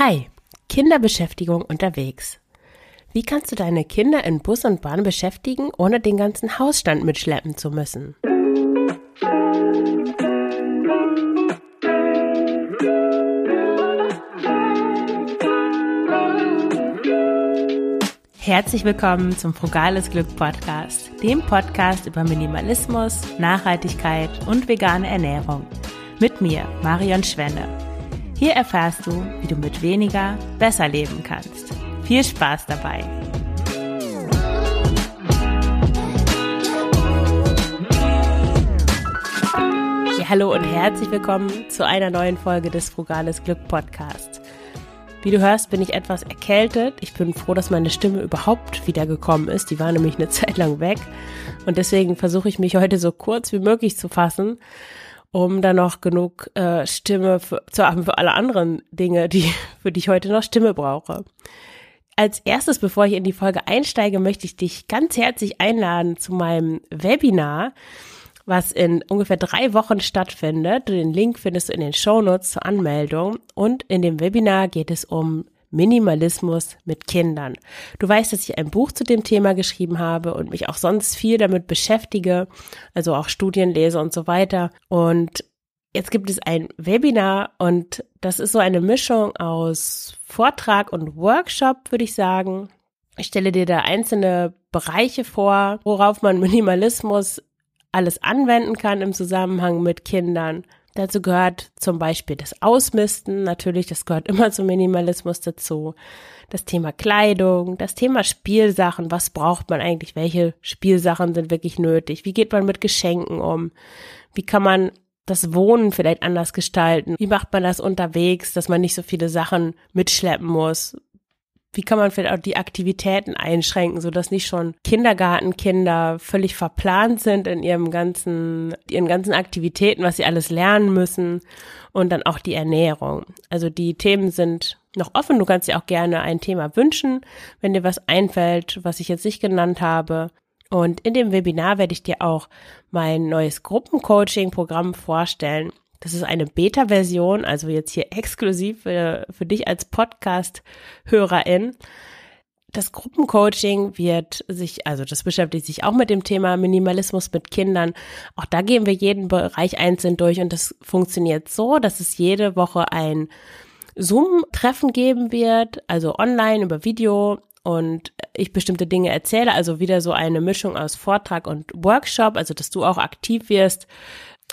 Hi, Kinderbeschäftigung unterwegs. Wie kannst du deine Kinder in Bus und Bahn beschäftigen, ohne den ganzen Hausstand mitschleppen zu müssen? Herzlich willkommen zum Frugales Glück Podcast, dem Podcast über Minimalismus, Nachhaltigkeit und vegane Ernährung. Mit mir, Marion Schwenne. Hier erfährst du, wie du mit weniger besser leben kannst. Viel Spaß dabei! Ja, hallo und herzlich willkommen zu einer neuen Folge des Frugales Glück Podcasts. Wie du hörst, bin ich etwas erkältet. Ich bin froh, dass meine Stimme überhaupt wiedergekommen ist. Die war nämlich eine Zeit lang weg. Und deswegen versuche ich mich heute so kurz wie möglich zu fassen um dann noch genug äh, Stimme für, zu haben für alle anderen Dinge, die, für die ich heute noch Stimme brauche. Als erstes, bevor ich in die Folge einsteige, möchte ich dich ganz herzlich einladen zu meinem Webinar, was in ungefähr drei Wochen stattfindet. Den Link findest du in den Shownotes zur Anmeldung. Und in dem Webinar geht es um Minimalismus mit Kindern. Du weißt, dass ich ein Buch zu dem Thema geschrieben habe und mich auch sonst viel damit beschäftige, also auch Studien lese und so weiter. Und jetzt gibt es ein Webinar und das ist so eine Mischung aus Vortrag und Workshop, würde ich sagen. Ich stelle dir da einzelne Bereiche vor, worauf man Minimalismus alles anwenden kann im Zusammenhang mit Kindern. Dazu gehört zum Beispiel das Ausmisten, natürlich, das gehört immer zum Minimalismus dazu. Das Thema Kleidung, das Thema Spielsachen, was braucht man eigentlich, welche Spielsachen sind wirklich nötig, wie geht man mit Geschenken um, wie kann man das Wohnen vielleicht anders gestalten, wie macht man das unterwegs, dass man nicht so viele Sachen mitschleppen muss, wie kann man vielleicht auch die Aktivitäten einschränken, so dass nicht schon Kindergartenkinder völlig verplant sind in ihrem ganzen, ihren ganzen Aktivitäten, was sie alles lernen müssen und dann auch die Ernährung. Also die Themen sind noch offen. Du kannst dir auch gerne ein Thema wünschen, wenn dir was einfällt, was ich jetzt nicht genannt habe. Und in dem Webinar werde ich dir auch mein neues Gruppencoaching-Programm vorstellen. Das ist eine Beta-Version, also jetzt hier exklusiv für, für dich als Podcast-Hörerin. Das Gruppencoaching wird sich, also das beschäftigt sich auch mit dem Thema Minimalismus mit Kindern. Auch da gehen wir jeden Bereich einzeln durch und das funktioniert so, dass es jede Woche ein Zoom-Treffen geben wird, also online über Video und ich bestimmte Dinge erzähle, also wieder so eine Mischung aus Vortrag und Workshop, also dass du auch aktiv wirst,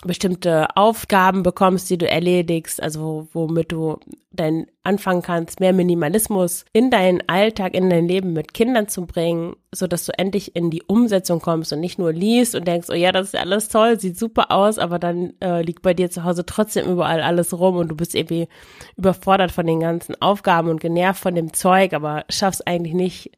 bestimmte Aufgaben bekommst, die du erledigst, also womit du dein anfangen kannst, mehr Minimalismus in deinen Alltag, in dein Leben mit Kindern zu bringen, so dass du endlich in die Umsetzung kommst und nicht nur liest und denkst, oh ja, das ist alles toll, sieht super aus, aber dann äh, liegt bei dir zu Hause trotzdem überall alles rum und du bist irgendwie überfordert von den ganzen Aufgaben und genervt von dem Zeug, aber schaffst eigentlich nicht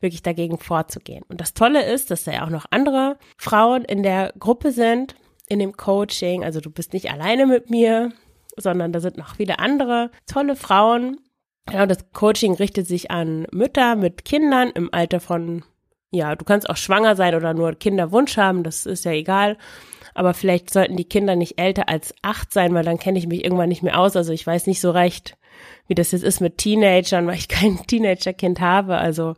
wirklich dagegen vorzugehen. Und das Tolle ist, dass da ja auch noch andere Frauen in der Gruppe sind, in dem Coaching. Also du bist nicht alleine mit mir, sondern da sind noch viele andere tolle Frauen. Genau, das Coaching richtet sich an Mütter mit Kindern im Alter von, ja, du kannst auch schwanger sein oder nur Kinderwunsch haben, das ist ja egal. Aber vielleicht sollten die Kinder nicht älter als acht sein, weil dann kenne ich mich irgendwann nicht mehr aus. Also ich weiß nicht so recht, wie das jetzt ist mit Teenagern, weil ich kein Teenagerkind habe. Also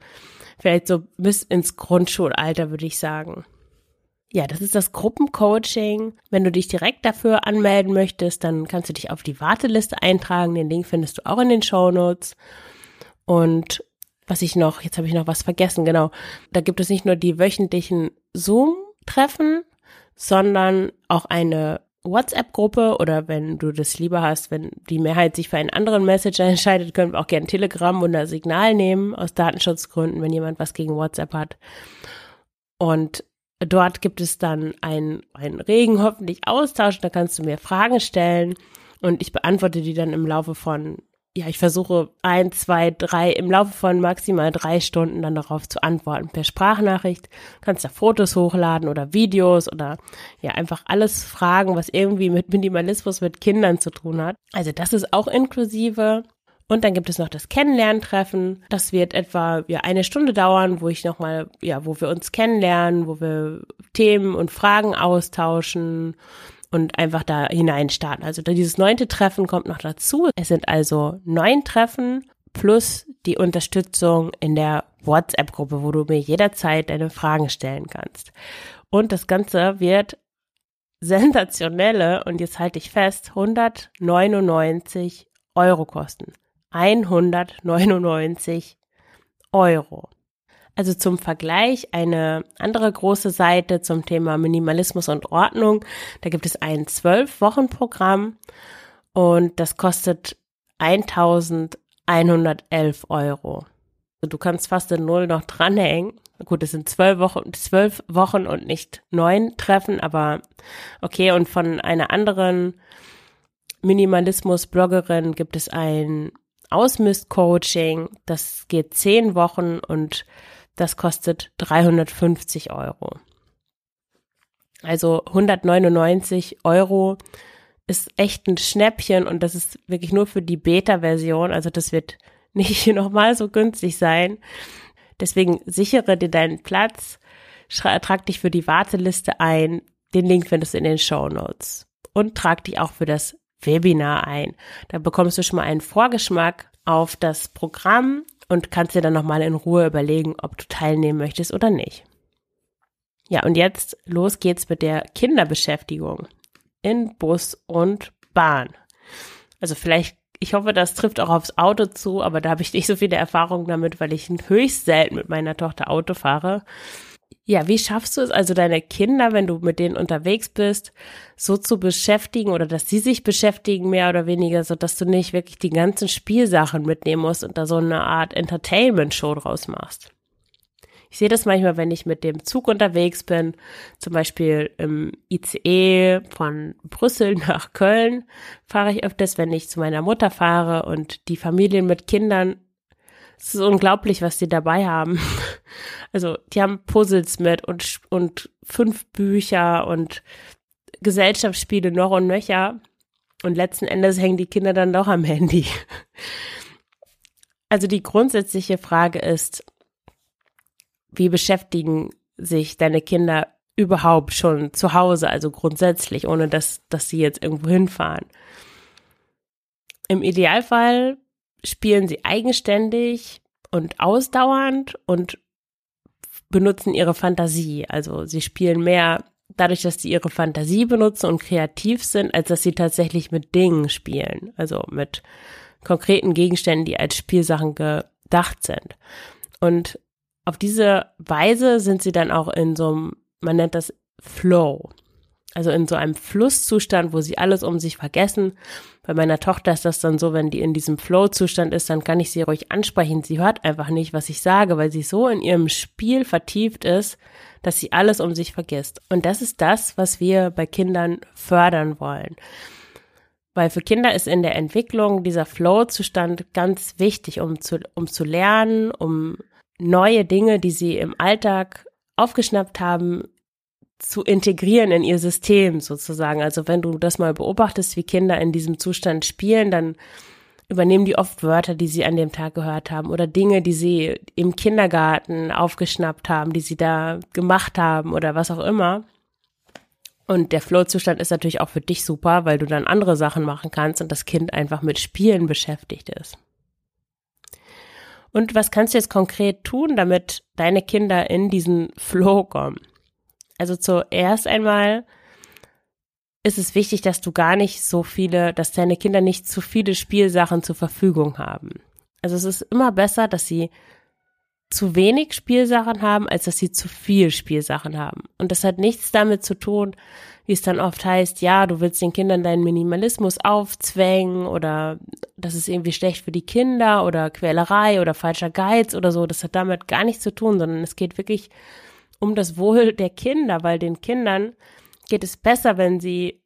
vielleicht so bis ins Grundschulalter, würde ich sagen. Ja, das ist das Gruppencoaching. Wenn du dich direkt dafür anmelden möchtest, dann kannst du dich auf die Warteliste eintragen. Den Link findest du auch in den Show Notes. Und was ich noch, jetzt habe ich noch was vergessen, genau. Da gibt es nicht nur die wöchentlichen Zoom-Treffen, sondern auch eine WhatsApp-Gruppe oder wenn du das lieber hast, wenn die Mehrheit sich für einen anderen Messenger entscheidet, können wir auch gerne Telegram oder Signal nehmen aus Datenschutzgründen, wenn jemand was gegen WhatsApp hat. Und Dort gibt es dann einen, einen regen hoffentlich Austausch, da kannst du mir Fragen stellen und ich beantworte die dann im Laufe von, ja, ich versuche ein, zwei, drei, im Laufe von maximal drei Stunden dann darauf zu antworten per Sprachnachricht. Kannst da Fotos hochladen oder Videos oder ja, einfach alles fragen, was irgendwie mit Minimalismus mit Kindern zu tun hat. Also das ist auch inklusive. Und dann gibt es noch das Kennenlerntreffen. Das wird etwa ja, eine Stunde dauern, wo ich nochmal, ja, wo wir uns kennenlernen, wo wir Themen und Fragen austauschen und einfach da hinein starten. Also dieses neunte Treffen kommt noch dazu. Es sind also neun Treffen plus die Unterstützung in der WhatsApp-Gruppe, wo du mir jederzeit deine Fragen stellen kannst. Und das Ganze wird sensationelle, und jetzt halte ich fest, 199 Euro kosten. 199 Euro. Also zum Vergleich eine andere große Seite zum Thema Minimalismus und Ordnung. Da gibt es ein zwölf Wochen Programm und das kostet 1111 Euro. Also du kannst fast in Null noch dranhängen. Gut, es sind zwölf Wochen, zwölf Wochen und nicht neun Treffen, aber okay. Und von einer anderen Minimalismus-Bloggerin gibt es ein Ausmist-Coaching. Das geht zehn Wochen und das kostet 350 Euro. Also 199 Euro ist echt ein Schnäppchen und das ist wirklich nur für die Beta-Version. Also das wird nicht nochmal so günstig sein. Deswegen sichere dir deinen Platz, trag dich für die Warteliste ein. Den Link findest du in den Show Notes. Und trag dich auch für das Webinar ein. Da bekommst du schon mal einen Vorgeschmack auf das Programm und kannst dir dann nochmal in Ruhe überlegen, ob du teilnehmen möchtest oder nicht. Ja, und jetzt los geht's mit der Kinderbeschäftigung in Bus und Bahn. Also vielleicht, ich hoffe, das trifft auch aufs Auto zu, aber da habe ich nicht so viele Erfahrungen damit, weil ich höchst selten mit meiner Tochter Auto fahre. Ja, wie schaffst du es also deine Kinder, wenn du mit denen unterwegs bist, so zu beschäftigen oder dass sie sich beschäftigen mehr oder weniger, so dass du nicht wirklich die ganzen Spielsachen mitnehmen musst und da so eine Art Entertainment-Show draus machst? Ich sehe das manchmal, wenn ich mit dem Zug unterwegs bin, zum Beispiel im ICE von Brüssel nach Köln, fahre ich öfters, wenn ich zu meiner Mutter fahre und die Familien mit Kindern es ist unglaublich, was die dabei haben. Also, die haben Puzzles mit und, und fünf Bücher und Gesellschaftsspiele noch und nöcher. Und letzten Endes hängen die Kinder dann doch am Handy. Also die grundsätzliche Frage ist, wie beschäftigen sich deine Kinder überhaupt schon zu Hause, also grundsätzlich, ohne dass, dass sie jetzt irgendwo hinfahren? Im Idealfall spielen sie eigenständig und ausdauernd und benutzen ihre Fantasie. Also sie spielen mehr dadurch, dass sie ihre Fantasie benutzen und kreativ sind, als dass sie tatsächlich mit Dingen spielen. Also mit konkreten Gegenständen, die als Spielsachen gedacht sind. Und auf diese Weise sind sie dann auch in so einem, man nennt das Flow also in so einem Flusszustand, wo sie alles um sich vergessen. Bei meiner Tochter ist das dann so, wenn die in diesem Flow-Zustand ist, dann kann ich sie ruhig ansprechen. Sie hört einfach nicht, was ich sage, weil sie so in ihrem Spiel vertieft ist, dass sie alles um sich vergisst. Und das ist das, was wir bei Kindern fördern wollen. Weil für Kinder ist in der Entwicklung dieser Flow-Zustand ganz wichtig, um zu, um zu lernen, um neue Dinge, die sie im Alltag aufgeschnappt haben, zu integrieren in ihr System sozusagen. Also wenn du das mal beobachtest, wie Kinder in diesem Zustand spielen, dann übernehmen die oft Wörter, die sie an dem Tag gehört haben oder Dinge, die sie im Kindergarten aufgeschnappt haben, die sie da gemacht haben oder was auch immer. Und der Flow-Zustand ist natürlich auch für dich super, weil du dann andere Sachen machen kannst und das Kind einfach mit Spielen beschäftigt ist. Und was kannst du jetzt konkret tun, damit deine Kinder in diesen Flow kommen? Also zuerst einmal ist es wichtig, dass du gar nicht so viele, dass deine Kinder nicht zu viele Spielsachen zur Verfügung haben. Also es ist immer besser, dass sie zu wenig Spielsachen haben, als dass sie zu viel Spielsachen haben. Und das hat nichts damit zu tun, wie es dann oft heißt, ja, du willst den Kindern deinen Minimalismus aufzwängen oder das ist irgendwie schlecht für die Kinder oder Quälerei oder falscher Geiz oder so. Das hat damit gar nichts zu tun, sondern es geht wirklich um das Wohl der Kinder, weil den Kindern geht es besser, wenn sie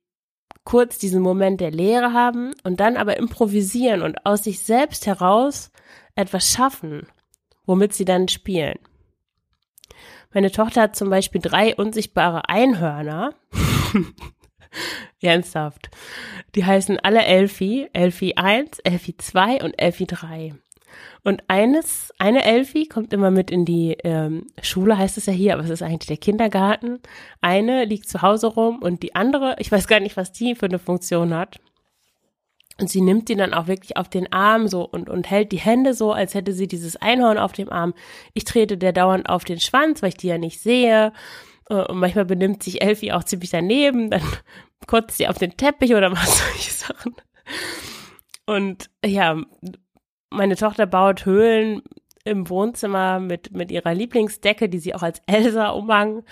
kurz diesen Moment der Lehre haben und dann aber improvisieren und aus sich selbst heraus etwas schaffen, womit sie dann spielen. Meine Tochter hat zum Beispiel drei unsichtbare Einhörner. Ernsthaft. Die heißen alle Elfie, Elfie 1, Elfie 2 und Elfie 3. Und eines, eine Elfi kommt immer mit in die ähm, Schule, heißt es ja hier, aber es ist eigentlich der Kindergarten. Eine liegt zu Hause rum und die andere, ich weiß gar nicht, was die für eine Funktion hat. Und sie nimmt ihn dann auch wirklich auf den Arm so und, und hält die Hände so, als hätte sie dieses Einhorn auf dem Arm. Ich trete der dauernd auf den Schwanz, weil ich die ja nicht sehe. Äh, und manchmal benimmt sich Elfi auch ziemlich daneben. Dann kotzt sie auf den Teppich oder macht solche Sachen. Und ja, meine Tochter baut Höhlen im Wohnzimmer mit, mit ihrer Lieblingsdecke, die sie auch als Elsa-Umhang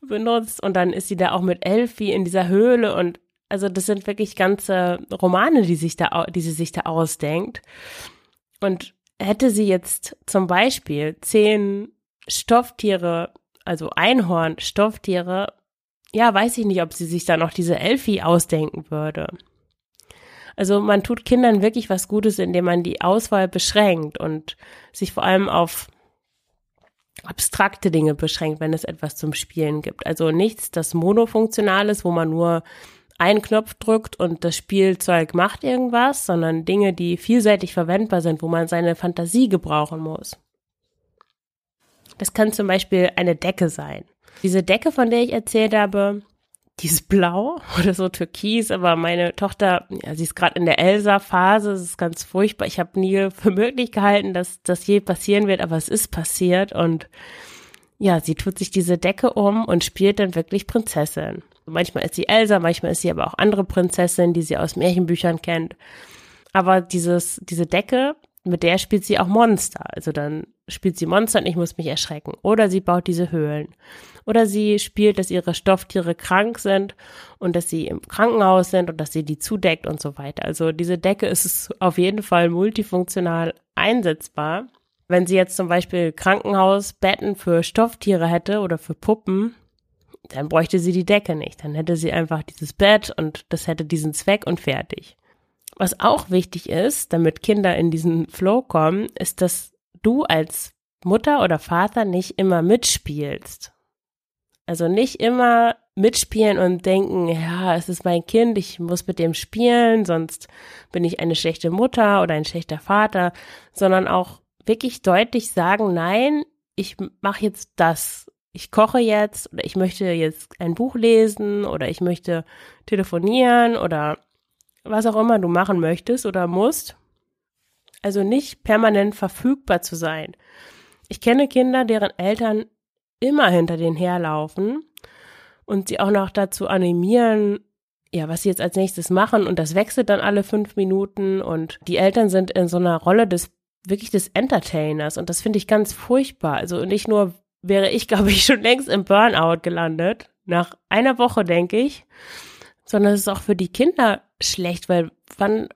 benutzt. Und dann ist sie da auch mit Elfi in dieser Höhle und also das sind wirklich ganze Romane, die sich da, die sie sich da ausdenkt. Und hätte sie jetzt zum Beispiel zehn Stofftiere, also Einhorn, Stofftiere, ja, weiß ich nicht, ob sie sich da noch diese Elfi ausdenken würde. Also man tut Kindern wirklich was Gutes, indem man die Auswahl beschränkt und sich vor allem auf abstrakte Dinge beschränkt, wenn es etwas zum Spielen gibt. Also nichts, das monofunktional ist, wo man nur einen Knopf drückt und das Spielzeug macht irgendwas, sondern Dinge, die vielseitig verwendbar sind, wo man seine Fantasie gebrauchen muss. Das kann zum Beispiel eine Decke sein. Diese Decke, von der ich erzählt habe, die ist blau oder so türkis, aber meine Tochter, ja, sie ist gerade in der Elsa-Phase, es ist ganz furchtbar. Ich habe nie für möglich gehalten, dass das je passieren wird, aber es ist passiert und ja, sie tut sich diese Decke um und spielt dann wirklich Prinzessin. Manchmal ist sie Elsa, manchmal ist sie aber auch andere Prinzessin, die sie aus Märchenbüchern kennt. Aber dieses, diese Decke, mit der spielt sie auch Monster. Also dann spielt sie Monster und ich muss mich erschrecken. Oder sie baut diese Höhlen. Oder sie spielt, dass ihre Stofftiere krank sind und dass sie im Krankenhaus sind und dass sie die zudeckt und so weiter. Also diese Decke ist auf jeden Fall multifunktional einsetzbar. Wenn sie jetzt zum Beispiel Krankenhausbetten für Stofftiere hätte oder für Puppen, dann bräuchte sie die Decke nicht. Dann hätte sie einfach dieses Bett und das hätte diesen Zweck und fertig. Was auch wichtig ist, damit Kinder in diesen Flow kommen, ist, dass du als Mutter oder Vater nicht immer mitspielst. Also nicht immer mitspielen und denken, ja, es ist mein Kind, ich muss mit dem spielen, sonst bin ich eine schlechte Mutter oder ein schlechter Vater, sondern auch wirklich deutlich sagen, nein, ich mache jetzt das. Ich koche jetzt oder ich möchte jetzt ein Buch lesen oder ich möchte telefonieren oder was auch immer du machen möchtest oder musst. Also nicht permanent verfügbar zu sein. Ich kenne Kinder, deren Eltern immer hinter denen herlaufen und sie auch noch dazu animieren, ja, was sie jetzt als nächstes machen und das wechselt dann alle fünf Minuten und die Eltern sind in so einer Rolle des wirklich des Entertainers und das finde ich ganz furchtbar. Also nicht nur wäre ich, glaube ich, schon längst im Burnout gelandet, nach einer Woche, denke ich, sondern es ist auch für die Kinder schlecht, weil wann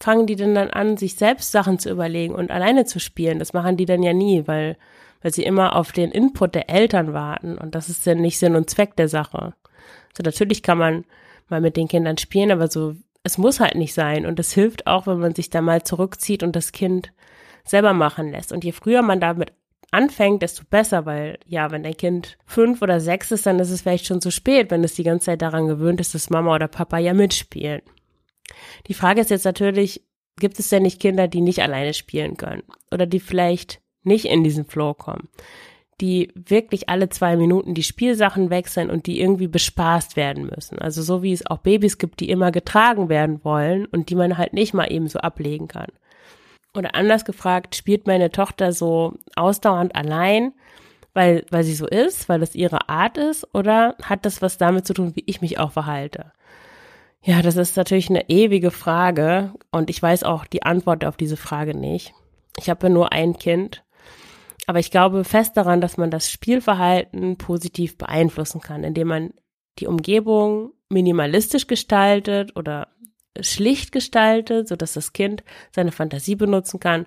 fangen die denn dann an, sich selbst Sachen zu überlegen und alleine zu spielen? Das machen die dann ja nie, weil, weil sie immer auf den Input der Eltern warten und das ist ja nicht Sinn und Zweck der Sache. So natürlich kann man mal mit den Kindern spielen, aber so, es muss halt nicht sein und es hilft auch, wenn man sich da mal zurückzieht und das Kind selber machen lässt. Und je früher man damit anfängt, desto besser, weil ja, wenn dein Kind fünf oder sechs ist, dann ist es vielleicht schon zu spät, wenn es die ganze Zeit daran gewöhnt ist, dass Mama oder Papa ja mitspielen. Die Frage ist jetzt natürlich, gibt es denn nicht Kinder, die nicht alleine spielen können oder die vielleicht nicht in diesen Flow kommen, die wirklich alle zwei Minuten die Spielsachen wechseln und die irgendwie bespaßt werden müssen. Also so wie es auch Babys gibt, die immer getragen werden wollen und die man halt nicht mal eben so ablegen kann. Oder anders gefragt, spielt meine Tochter so ausdauernd allein, weil, weil sie so ist, weil das ihre Art ist, oder hat das was damit zu tun, wie ich mich auch verhalte? Ja, das ist natürlich eine ewige Frage und ich weiß auch die Antwort auf diese Frage nicht. Ich habe ja nur ein Kind, aber ich glaube fest daran, dass man das Spielverhalten positiv beeinflussen kann, indem man die Umgebung minimalistisch gestaltet oder schlicht gestaltet, so dass das Kind seine Fantasie benutzen kann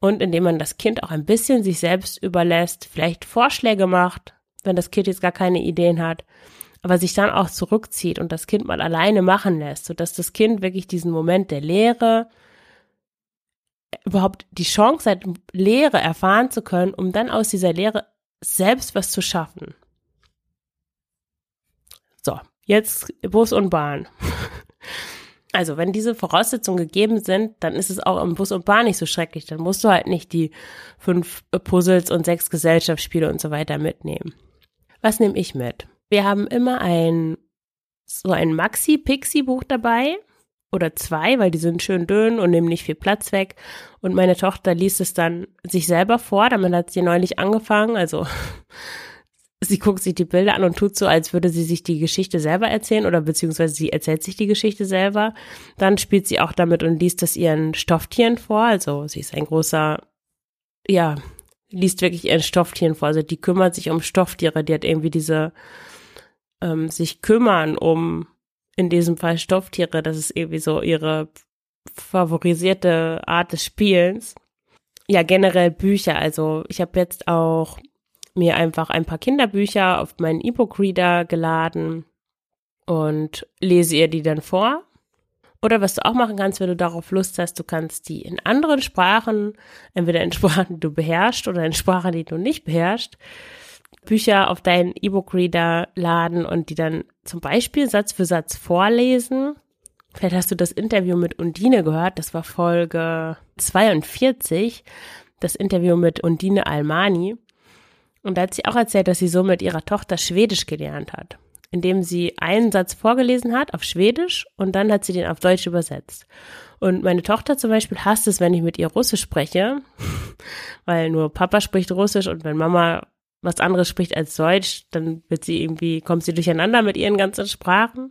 und indem man das Kind auch ein bisschen sich selbst überlässt, vielleicht Vorschläge macht, wenn das Kind jetzt gar keine Ideen hat, aber sich dann auch zurückzieht und das Kind mal alleine machen lässt, so dass das Kind wirklich diesen Moment der Leere überhaupt die Chance hat, Leere erfahren zu können, um dann aus dieser Leere selbst was zu schaffen. So, jetzt Bus und Bahn. Also, wenn diese Voraussetzungen gegeben sind, dann ist es auch im Bus und Bahn nicht so schrecklich. Dann musst du halt nicht die fünf Puzzles und sechs Gesellschaftsspiele und so weiter mitnehmen. Was nehme ich mit? Wir haben immer ein, so ein Maxi-Pixie-Buch dabei oder zwei, weil die sind schön dünn und nehmen nicht viel Platz weg. Und meine Tochter liest es dann sich selber vor, damit hat sie neulich angefangen. Also sie guckt sich die Bilder an und tut so, als würde sie sich die Geschichte selber erzählen oder beziehungsweise sie erzählt sich die Geschichte selber. Dann spielt sie auch damit und liest es ihren Stofftieren vor. Also sie ist ein großer, ja, liest wirklich ihren Stofftieren vor. Also die kümmert sich um Stofftiere. Die hat irgendwie diese ähm, sich kümmern um in diesem Fall Stofftiere. Das ist irgendwie so ihre favorisierte Art des Spielens. Ja, generell Bücher. Also ich habe jetzt auch mir einfach ein paar Kinderbücher auf meinen E-Book-Reader geladen und lese ihr die dann vor. Oder was du auch machen kannst, wenn du darauf Lust hast, du kannst die in anderen Sprachen, entweder in Sprachen, die du beherrschst oder in Sprachen, die du nicht beherrschst, Bücher auf deinen E-Book-Reader laden und die dann zum Beispiel Satz für Satz vorlesen. Vielleicht hast du das Interview mit Undine gehört, das war Folge 42, das Interview mit Undine Almani. Und da hat sie auch erzählt, dass sie so mit ihrer Tochter Schwedisch gelernt hat, indem sie einen Satz vorgelesen hat auf Schwedisch und dann hat sie den auf Deutsch übersetzt. Und meine Tochter zum Beispiel hasst es, wenn ich mit ihr Russisch spreche, weil nur Papa spricht Russisch und wenn Mama was anderes spricht als Deutsch, dann wird sie irgendwie, kommt sie durcheinander mit ihren ganzen Sprachen.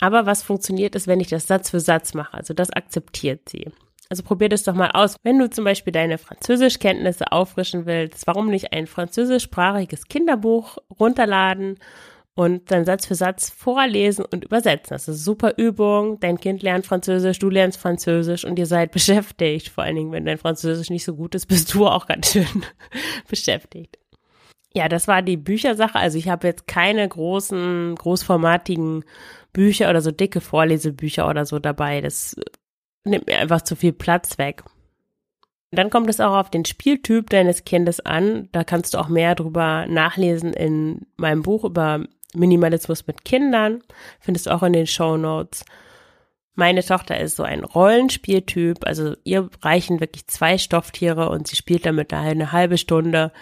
Aber was funktioniert ist, wenn ich das Satz für Satz mache. Also das akzeptiert sie. Also probier das doch mal aus. Wenn du zum Beispiel deine Französischkenntnisse auffrischen willst, warum nicht ein französischsprachiges Kinderbuch runterladen und dann Satz für Satz vorlesen und übersetzen. Das ist eine super Übung. Dein Kind lernt Französisch, du lernst Französisch und ihr seid beschäftigt. Vor allen Dingen, wenn dein Französisch nicht so gut ist, bist du auch ganz schön beschäftigt. Ja, das war die Büchersache. Also ich habe jetzt keine großen, großformatigen Bücher oder so dicke Vorlesebücher oder so dabei. Das nimmt mir einfach zu viel Platz weg. Dann kommt es auch auf den Spieltyp deines Kindes an. Da kannst du auch mehr drüber nachlesen in meinem Buch über Minimalismus mit Kindern. Findest du auch in den Show Notes. Meine Tochter ist so ein Rollenspieltyp, also ihr reichen wirklich zwei Stofftiere und sie spielt damit eine halbe Stunde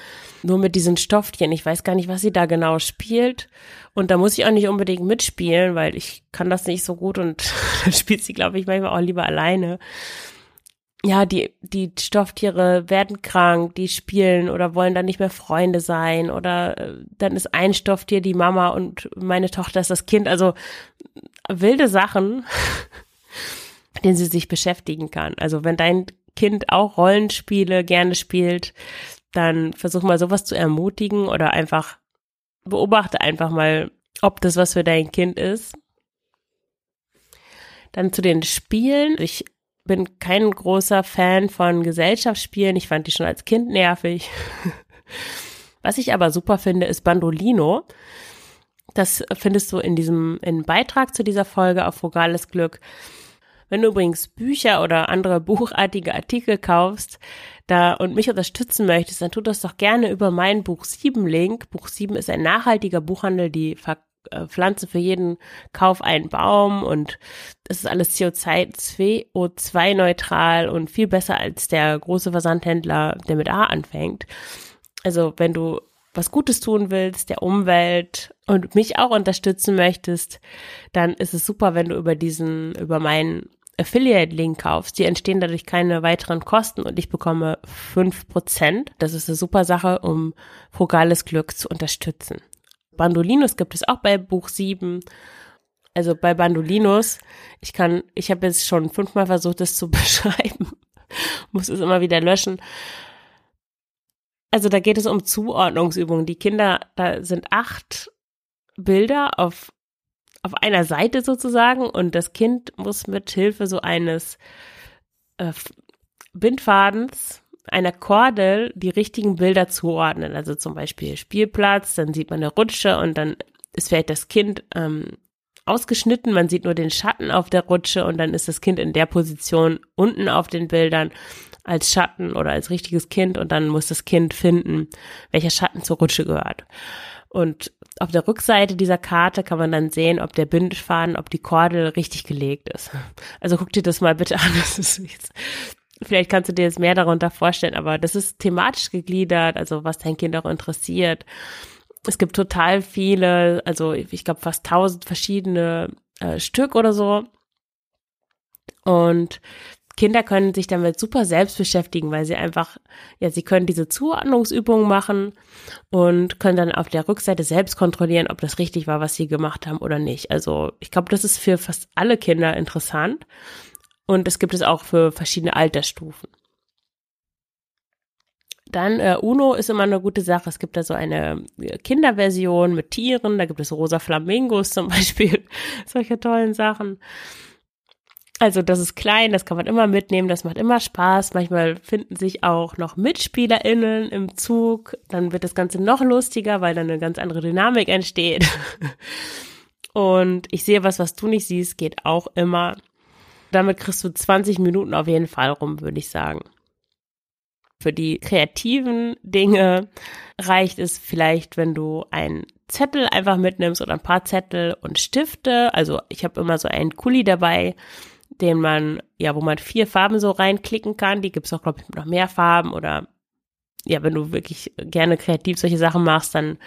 nur mit diesen Stofftieren. Ich weiß gar nicht, was sie da genau spielt und da muss ich auch nicht unbedingt mitspielen, weil ich kann das nicht so gut und dann spielt sie, glaube ich, manchmal auch lieber alleine. Ja, die, die Stofftiere werden krank, die spielen oder wollen dann nicht mehr Freunde sein oder äh, dann ist ein Stofftier die Mama und meine Tochter ist das Kind. Also wilde Sachen, denen sie sich beschäftigen kann. Also wenn dein Kind auch Rollenspiele gerne spielt, dann versuch mal sowas zu ermutigen oder einfach beobachte einfach mal, ob das was für dein Kind ist. Dann zu den Spielen. Ich bin kein großer Fan von Gesellschaftsspielen. Ich fand die schon als Kind nervig. Was ich aber super finde, ist Bandolino. Das findest du in diesem in Beitrag zu dieser Folge auf Frugales Glück. Wenn du übrigens Bücher oder andere buchartige Artikel kaufst da und mich unterstützen möchtest, dann tu das doch gerne über meinen Buch 7 Link. Buch 7 ist ein nachhaltiger Buchhandel, die äh, pflanzen für jeden Kauf einen Baum und das ist alles CO2-neutral und viel besser als der große Versandhändler, der mit A anfängt. Also wenn du was Gutes tun willst, der Umwelt und mich auch unterstützen möchtest, dann ist es super, wenn du über diesen, über meinen Affiliate-Link kaufst. Die entstehen dadurch keine weiteren Kosten und ich bekomme fünf Prozent. Das ist eine super Sache, um frugales Glück zu unterstützen. Bandolinos gibt es auch bei Buch 7. Also bei Bandolinos, ich kann, ich habe jetzt schon fünfmal versucht, das zu beschreiben, muss es immer wieder löschen. Also da geht es um Zuordnungsübungen. Die Kinder, da sind acht Bilder auf, auf einer Seite sozusagen und das Kind muss mit Hilfe so eines äh, Bindfadens, einer Kordel die richtigen Bilder zuordnen. Also zum Beispiel Spielplatz, dann sieht man eine Rutsche und dann ist vielleicht das Kind ähm, ausgeschnitten, man sieht nur den Schatten auf der Rutsche und dann ist das Kind in der Position unten auf den Bildern als Schatten oder als richtiges Kind und dann muss das Kind finden, welcher Schatten zur Rutsche gehört. Und auf der Rückseite dieser Karte kann man dann sehen, ob der Bindfaden, ob die Kordel richtig gelegt ist. Also guck dir das mal bitte an. Das ist jetzt, vielleicht kannst du dir jetzt mehr darunter vorstellen, aber das ist thematisch gegliedert, also was dein Kind auch interessiert. Es gibt total viele, also ich glaube fast tausend verschiedene äh, Stück oder so. Und Kinder können sich damit super selbst beschäftigen, weil sie einfach, ja, sie können diese Zuordnungsübungen machen und können dann auf der Rückseite selbst kontrollieren, ob das richtig war, was sie gemacht haben oder nicht. Also ich glaube, das ist für fast alle Kinder interessant und es gibt es auch für verschiedene Altersstufen. Dann äh, Uno ist immer eine gute Sache. Es gibt da so eine äh, Kinderversion mit Tieren. Da gibt es rosa Flamingos zum Beispiel. Solche tollen Sachen. Also das ist klein, das kann man immer mitnehmen, das macht immer Spaß. Manchmal finden sich auch noch MitspielerInnen im Zug. Dann wird das Ganze noch lustiger, weil dann eine ganz andere Dynamik entsteht. Und ich sehe was, was du nicht siehst, geht auch immer. Damit kriegst du 20 Minuten auf jeden Fall rum, würde ich sagen. Für die kreativen Dinge reicht es vielleicht, wenn du einen Zettel einfach mitnimmst oder ein paar Zettel und Stifte. Also ich habe immer so einen Kuli dabei den man, ja, wo man vier Farben so reinklicken kann. Die gibt's auch, glaube ich, noch mehr Farben oder ja, wenn du wirklich gerne kreativ solche Sachen machst, dann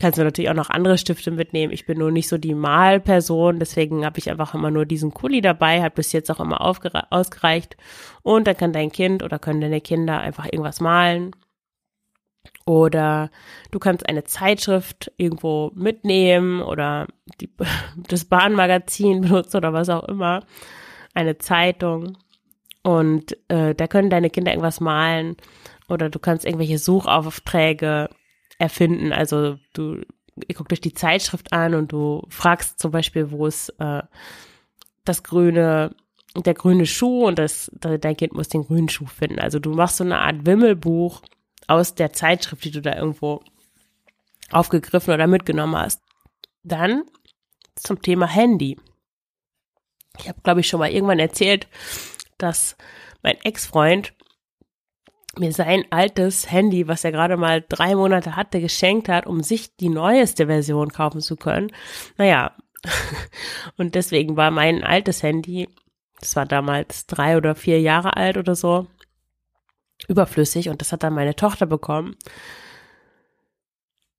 kannst du natürlich auch noch andere Stifte mitnehmen. Ich bin nur nicht so die Malperson, deswegen habe ich einfach immer nur diesen Kuli dabei, hat bis jetzt auch immer ausgereicht. Und dann kann dein Kind oder können deine Kinder einfach irgendwas malen. Oder du kannst eine Zeitschrift irgendwo mitnehmen oder die, das Bahnmagazin benutzen oder was auch immer. Eine Zeitung. Und äh, da können deine Kinder irgendwas malen. Oder du kannst irgendwelche Suchaufträge erfinden. Also du guckst durch die Zeitschrift an und du fragst zum Beispiel, wo es äh, das grüne der grüne Schuh und das, dein Kind muss den grünen Schuh finden. Also du machst so eine Art Wimmelbuch aus der Zeitschrift, die du da irgendwo aufgegriffen oder mitgenommen hast. Dann zum Thema Handy. Ich habe, glaube ich, schon mal irgendwann erzählt, dass mein Ex-Freund mir sein altes Handy, was er gerade mal drei Monate hatte, geschenkt hat, um sich die neueste Version kaufen zu können. Naja, und deswegen war mein altes Handy, das war damals drei oder vier Jahre alt oder so, überflüssig und das hat dann meine Tochter bekommen.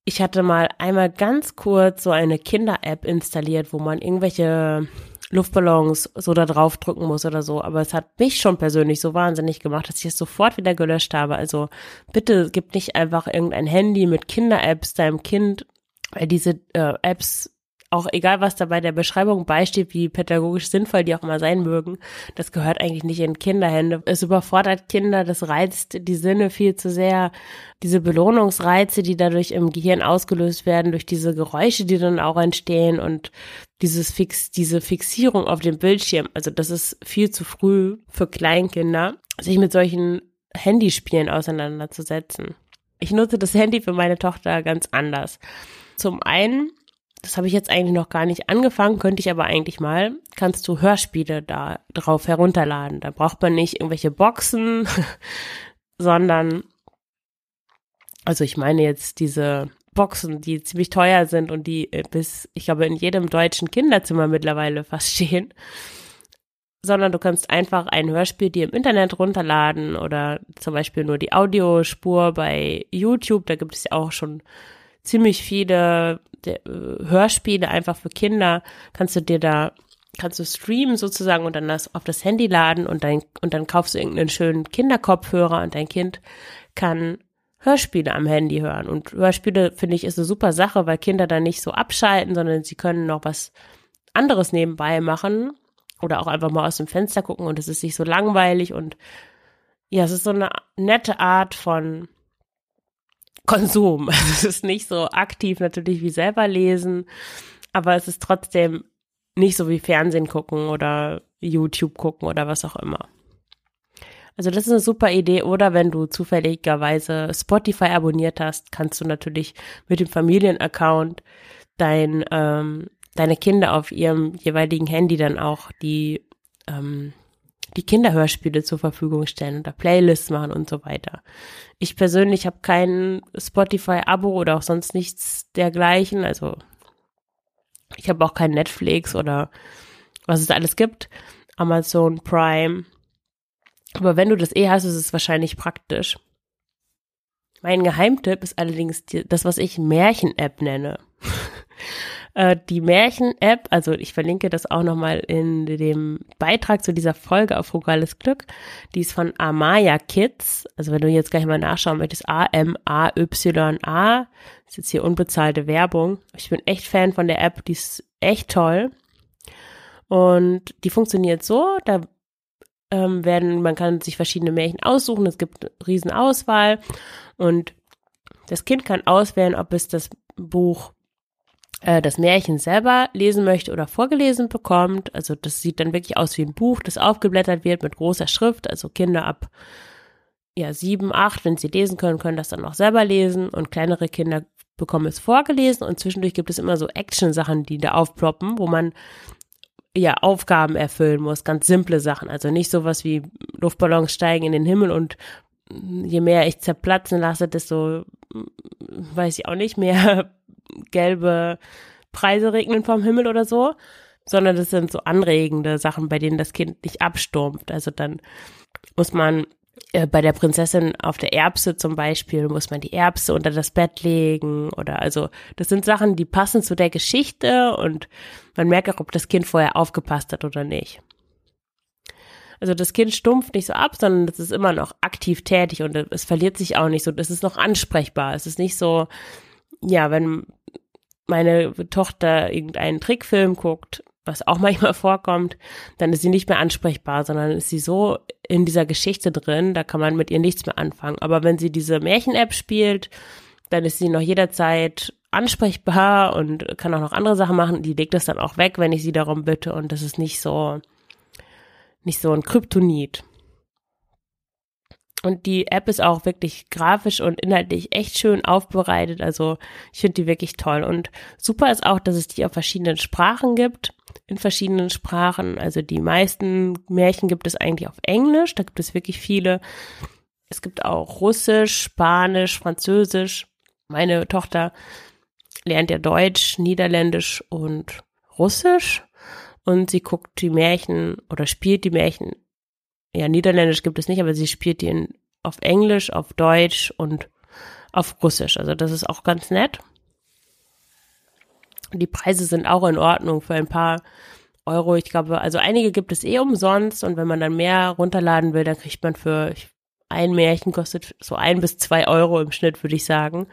Ich hatte mal einmal ganz kurz so eine Kinder-App installiert, wo man irgendwelche Luftballons so da drauf drücken muss oder so. Aber es hat mich schon persönlich so wahnsinnig gemacht, dass ich es sofort wieder gelöscht habe. Also bitte gib nicht einfach irgendein Handy mit Kinder-Apps deinem Kind, weil diese äh, Apps auch egal, was da bei der Beschreibung beisteht, wie pädagogisch sinnvoll die auch immer sein mögen, das gehört eigentlich nicht in Kinderhände. Es überfordert Kinder, das reizt die Sinne viel zu sehr. Diese Belohnungsreize, die dadurch im Gehirn ausgelöst werden, durch diese Geräusche, die dann auch entstehen und dieses Fix, diese Fixierung auf dem Bildschirm. Also das ist viel zu früh für Kleinkinder, sich mit solchen Handyspielen auseinanderzusetzen. Ich nutze das Handy für meine Tochter ganz anders. Zum einen das habe ich jetzt eigentlich noch gar nicht angefangen, könnte ich aber eigentlich mal, kannst du Hörspiele da drauf herunterladen. Da braucht man nicht irgendwelche Boxen, sondern, also ich meine jetzt diese Boxen, die ziemlich teuer sind und die äh, bis, ich glaube, in jedem deutschen Kinderzimmer mittlerweile fast stehen. Sondern du kannst einfach ein Hörspiel dir im Internet runterladen oder zum Beispiel nur die Audiospur bei YouTube. Da gibt es ja auch schon ziemlich viele äh, Hörspiele einfach für Kinder. Kannst du dir da kannst du streamen sozusagen und dann das auf das Handy laden und dann und dann kaufst du irgendeinen schönen Kinderkopfhörer und dein Kind kann Hörspiele am Handy hören. Und Hörspiele finde ich ist eine super Sache, weil Kinder dann nicht so abschalten, sondern sie können noch was anderes nebenbei machen oder auch einfach mal aus dem Fenster gucken und es ist nicht so langweilig und ja, es ist so eine nette Art von Konsum. Es ist nicht so aktiv natürlich wie selber lesen, aber es ist trotzdem nicht so wie Fernsehen gucken oder YouTube gucken oder was auch immer. Also das ist eine super Idee. Oder wenn du zufälligerweise Spotify abonniert hast, kannst du natürlich mit dem Familienaccount dein, ähm, deine Kinder auf ihrem jeweiligen Handy dann auch die ähm, die Kinderhörspiele zur Verfügung stellen oder Playlists machen und so weiter. Ich persönlich habe kein Spotify-Abo oder auch sonst nichts dergleichen. Also ich habe auch kein Netflix oder was es alles gibt. Amazon Prime. Aber wenn du das eh hast, ist es wahrscheinlich praktisch. Mein Geheimtipp ist allerdings das, was ich Märchen-App nenne. Äh, die Märchen-App, also ich verlinke das auch nochmal in dem Beitrag zu dieser Folge auf Frugales Glück, die ist von Amaya Kids. Also wenn du jetzt gleich mal nachschauen möchtest, A-M-A-Y-A, ist jetzt hier unbezahlte Werbung. Ich bin echt Fan von der App, die ist echt toll. Und die funktioniert so, da ähm, werden, man kann sich verschiedene Märchen aussuchen, es gibt eine riesen Auswahl und das Kind kann auswählen, ob es das Buch das Märchen selber lesen möchte oder vorgelesen bekommt. Also das sieht dann wirklich aus wie ein Buch, das aufgeblättert wird mit großer Schrift. Also Kinder ab ja sieben, acht, wenn sie lesen können, können das dann auch selber lesen und kleinere Kinder bekommen es vorgelesen und zwischendurch gibt es immer so Action-Sachen, die da aufploppen, wo man ja Aufgaben erfüllen muss, ganz simple Sachen. Also nicht sowas wie Luftballons steigen in den Himmel und je mehr ich zerplatzen lasse, desto weiß ich auch nicht mehr gelbe Preise regnen vom Himmel oder so, sondern das sind so anregende Sachen, bei denen das Kind nicht absturmt. Also dann muss man äh, bei der Prinzessin auf der Erbse zum Beispiel, muss man die Erbse unter das Bett legen oder also das sind Sachen, die passen zu der Geschichte und man merkt auch, ob das Kind vorher aufgepasst hat oder nicht. Also das Kind stumpft nicht so ab, sondern es ist immer noch aktiv tätig und es verliert sich auch nicht so. Es ist noch ansprechbar. Es ist nicht so, ja, wenn meine Tochter irgendeinen Trickfilm guckt, was auch manchmal vorkommt, dann ist sie nicht mehr ansprechbar, sondern ist sie so in dieser Geschichte drin, da kann man mit ihr nichts mehr anfangen. Aber wenn sie diese Märchen-App spielt, dann ist sie noch jederzeit ansprechbar und kann auch noch andere Sachen machen. Die legt das dann auch weg, wenn ich sie darum bitte und das ist nicht so, nicht so ein Kryptonit. Und die App ist auch wirklich grafisch und inhaltlich echt schön aufbereitet. Also ich finde die wirklich toll. Und super ist auch, dass es die auf verschiedenen Sprachen gibt. In verschiedenen Sprachen. Also die meisten Märchen gibt es eigentlich auf Englisch. Da gibt es wirklich viele. Es gibt auch Russisch, Spanisch, Französisch. Meine Tochter lernt ja Deutsch, Niederländisch und Russisch. Und sie guckt die Märchen oder spielt die Märchen ja, Niederländisch gibt es nicht, aber sie spielt die in, auf Englisch, auf Deutsch und auf Russisch. Also das ist auch ganz nett. Die Preise sind auch in Ordnung für ein paar Euro. Ich glaube, also einige gibt es eh umsonst und wenn man dann mehr runterladen will, dann kriegt man für ein Märchen kostet so ein bis zwei Euro im Schnitt, würde ich sagen.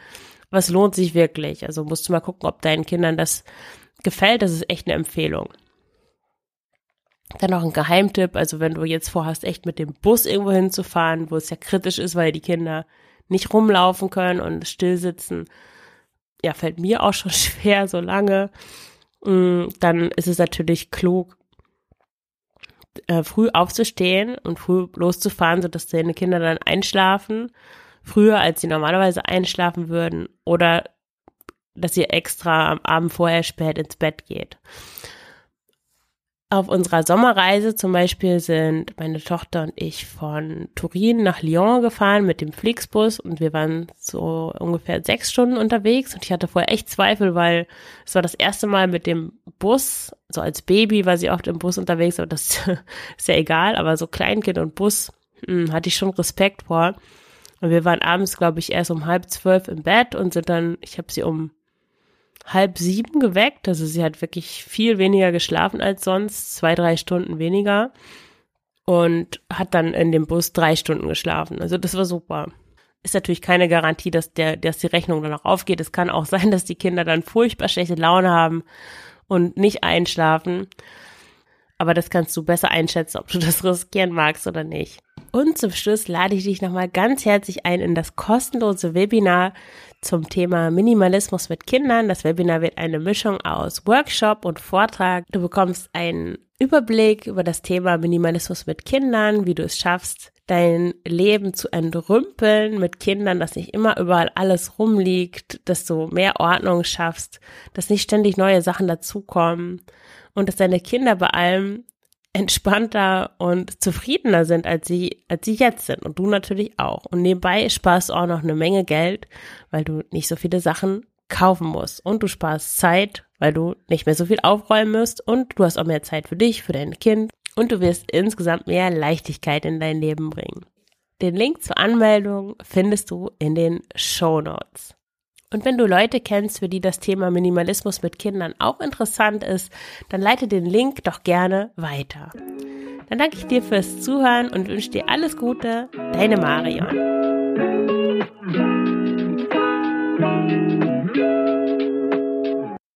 Es lohnt sich wirklich. Also musst du mal gucken, ob deinen Kindern das gefällt. Das ist echt eine Empfehlung. Dann noch ein Geheimtipp, also wenn du jetzt vorhast, echt mit dem Bus irgendwo hinzufahren, wo es ja kritisch ist, weil die Kinder nicht rumlaufen können und still sitzen, ja, fällt mir auch schon schwer, so lange, mm, dann ist es natürlich klug, äh, früh aufzustehen und früh loszufahren, sodass deine Kinder dann einschlafen, früher als sie normalerweise einschlafen würden, oder dass ihr extra am Abend vorher spät ins Bett geht. Auf unserer Sommerreise zum Beispiel sind meine Tochter und ich von Turin nach Lyon gefahren mit dem Flixbus und wir waren so ungefähr sechs Stunden unterwegs und ich hatte vorher echt Zweifel, weil es war das erste Mal mit dem Bus, so als Baby war sie oft im Bus unterwegs, aber das ist ja egal, aber so Kleinkind und Bus hm, hatte ich schon Respekt vor. Und wir waren abends, glaube ich, erst um halb zwölf im Bett und sind dann, ich habe sie um halb sieben geweckt. Also sie hat wirklich viel weniger geschlafen als sonst, zwei, drei Stunden weniger. Und hat dann in dem Bus drei Stunden geschlafen. Also das war super. Ist natürlich keine Garantie, dass der, dass die Rechnung dann auch aufgeht. Es kann auch sein, dass die Kinder dann furchtbar schlechte Laune haben und nicht einschlafen. Aber das kannst du besser einschätzen, ob du das riskieren magst oder nicht. Und zum Schluss lade ich dich nochmal ganz herzlich ein in das kostenlose Webinar zum Thema Minimalismus mit Kindern. Das Webinar wird eine Mischung aus Workshop und Vortrag. Du bekommst einen Überblick über das Thema Minimalismus mit Kindern, wie du es schaffst, dein Leben zu entrümpeln mit Kindern, dass nicht immer überall alles rumliegt, dass du mehr Ordnung schaffst, dass nicht ständig neue Sachen dazukommen und dass deine Kinder bei allem entspannter und zufriedener sind, als sie, als sie jetzt sind. Und du natürlich auch. Und nebenbei sparst du auch noch eine Menge Geld, weil du nicht so viele Sachen kaufen musst. Und du sparst Zeit, weil du nicht mehr so viel aufräumen musst. Und du hast auch mehr Zeit für dich, für dein Kind. Und du wirst insgesamt mehr Leichtigkeit in dein Leben bringen. Den Link zur Anmeldung findest du in den Show Notes. Und wenn du Leute kennst, für die das Thema Minimalismus mit Kindern auch interessant ist, dann leite den Link doch gerne weiter. Dann danke ich dir fürs Zuhören und wünsche dir alles Gute, deine Marion.